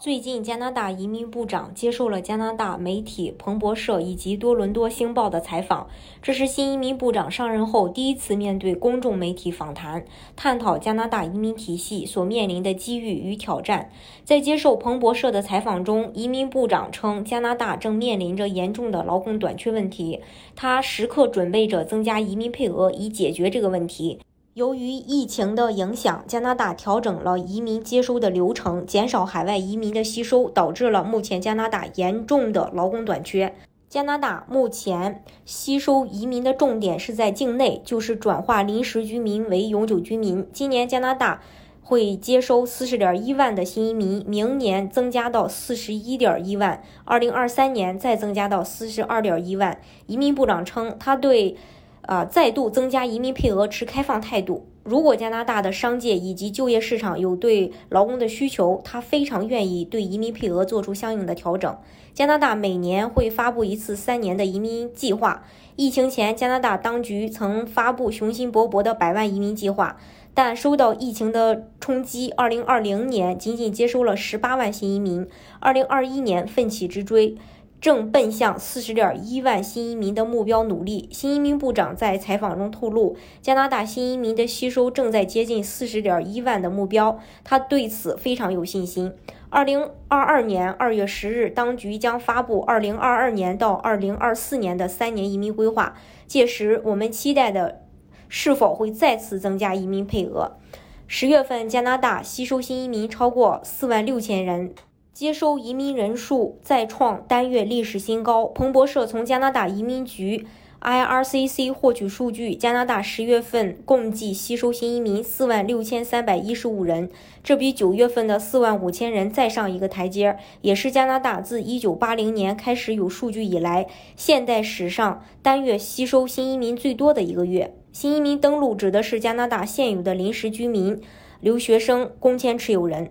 最近，加拿大移民部长接受了加拿大媒体彭博社以及多伦多星报的采访。这是新移民部长上任后第一次面对公众媒体访谈，探讨加拿大移民体系所面临的机遇与挑战。在接受彭博社的采访中，移民部长称，加拿大正面临着严重的劳工短缺问题，他时刻准备着增加移民配额以解决这个问题。由于疫情的影响，加拿大调整了移民接收的流程，减少海外移民的吸收，导致了目前加拿大严重的劳工短缺。加拿大目前吸收移民的重点是在境内，就是转化临时居民为永久居民。今年加拿大会接收四十点一万的新移民，明年增加到四十一点一万，二零二三年再增加到四十二点一万。移民部长称，他对。啊，再度增加移民配额持开放态度。如果加拿大的商界以及就业市场有对劳工的需求，他非常愿意对移民配额做出相应的调整。加拿大每年会发布一次三年的移民计划。疫情前，加拿大当局曾发布雄心勃勃的百万移民计划，但受到疫情的冲击，2020年仅仅接收了18万新移民，2021年奋起直追。正奔向四十点一万新移民的目标努力。新移民部长在采访中透露，加拿大新移民的吸收正在接近四十点一万的目标，他对此非常有信心。二零二二年二月十日，当局将发布二零二二年到二零二四年的三年移民规划，届时我们期待的是否会再次增加移民配额。十月份，加拿大吸收新移民超过四万六千人。接收移民人数再创单月历史新高。彭博社从加拿大移民局 （IRCC） 获取数据，加拿大十月份共计吸收新移民四万六千三百一十五人，这比九月份的四万五千人再上一个台阶，也是加拿大自一九八零年开始有数据以来，现代史上单月吸收新移民最多的一个月。新移民登陆指的是加拿大现有的临时居民、留学生、工签持有人。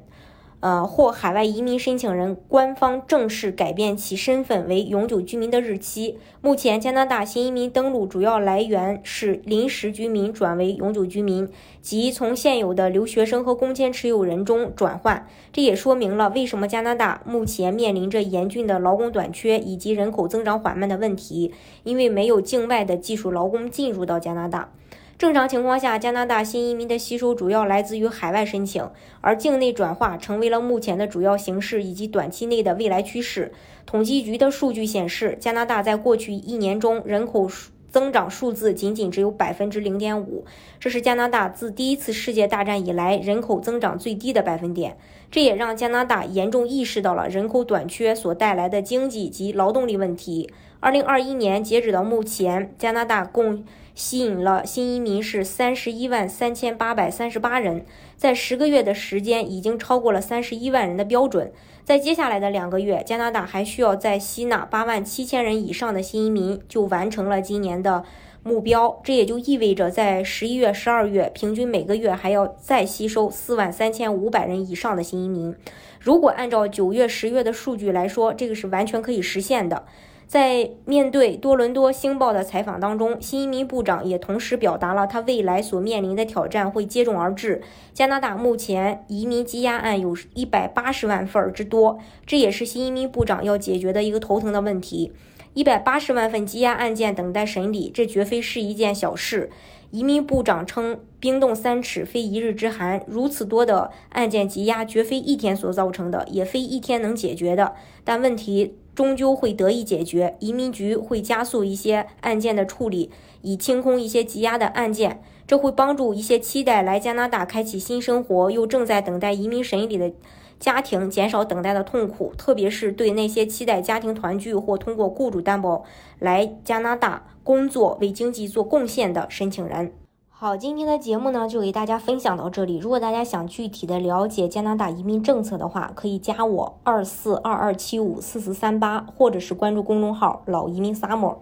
呃，或海外移民申请人官方正式改变其身份为永久居民的日期。目前，加拿大新移民登陆主要来源是临时居民转为永久居民，即从现有的留学生和工签持有人中转换。这也说明了为什么加拿大目前面临着严峻的劳工短缺以及人口增长缓慢的问题，因为没有境外的技术劳工进入到加拿大。正常情况下，加拿大新移民的吸收主要来自于海外申请，而境内转化成为了目前的主要形式以及短期内的未来趋势。统计局的数据显示，加拿大在过去一年中人口增长数字仅仅只有百分之零点五，这是加拿大自第一次世界大战以来人口增长最低的百分点。这也让加拿大严重意识到了人口短缺所带来的经济及劳动力问题。二零二一年截止到目前，加拿大共吸引了新移民是三十一万三千八百三十八人，在十个月的时间已经超过了三十一万人的标准。在接下来的两个月，加拿大还需要再吸纳八万七千人以上的新移民，就完成了今年的目标。这也就意味着，在十一月、十二月，平均每个月还要再吸收四万三千五百人以上的新移民。如果按照九月、十月的数据来说，这个是完全可以实现的。在面对多伦多星报的采访当中，新移民部长也同时表达了他未来所面临的挑战会接踵而至。加拿大目前移民积压案有一百八十万份之多，这也是新移民部长要解决的一个头疼的问题。一百八十万份积压案件等待审理，这绝非是一件小事。移民部长称：“冰冻三尺，非一日之寒。如此多的案件积压，绝非一天所造成的，也非一天能解决的。但问题。”终究会得以解决，移民局会加速一些案件的处理，以清空一些积压的案件，这会帮助一些期待来加拿大开启新生活又正在等待移民审理的家庭减少等待的痛苦，特别是对那些期待家庭团聚或通过雇主担保来加拿大工作为经济做贡献的申请人。好，今天的节目呢就给大家分享到这里。如果大家想具体的了解加拿大移民政策的话，可以加我二四二二七五四四三八，或者是关注公众号“老移民 summer”。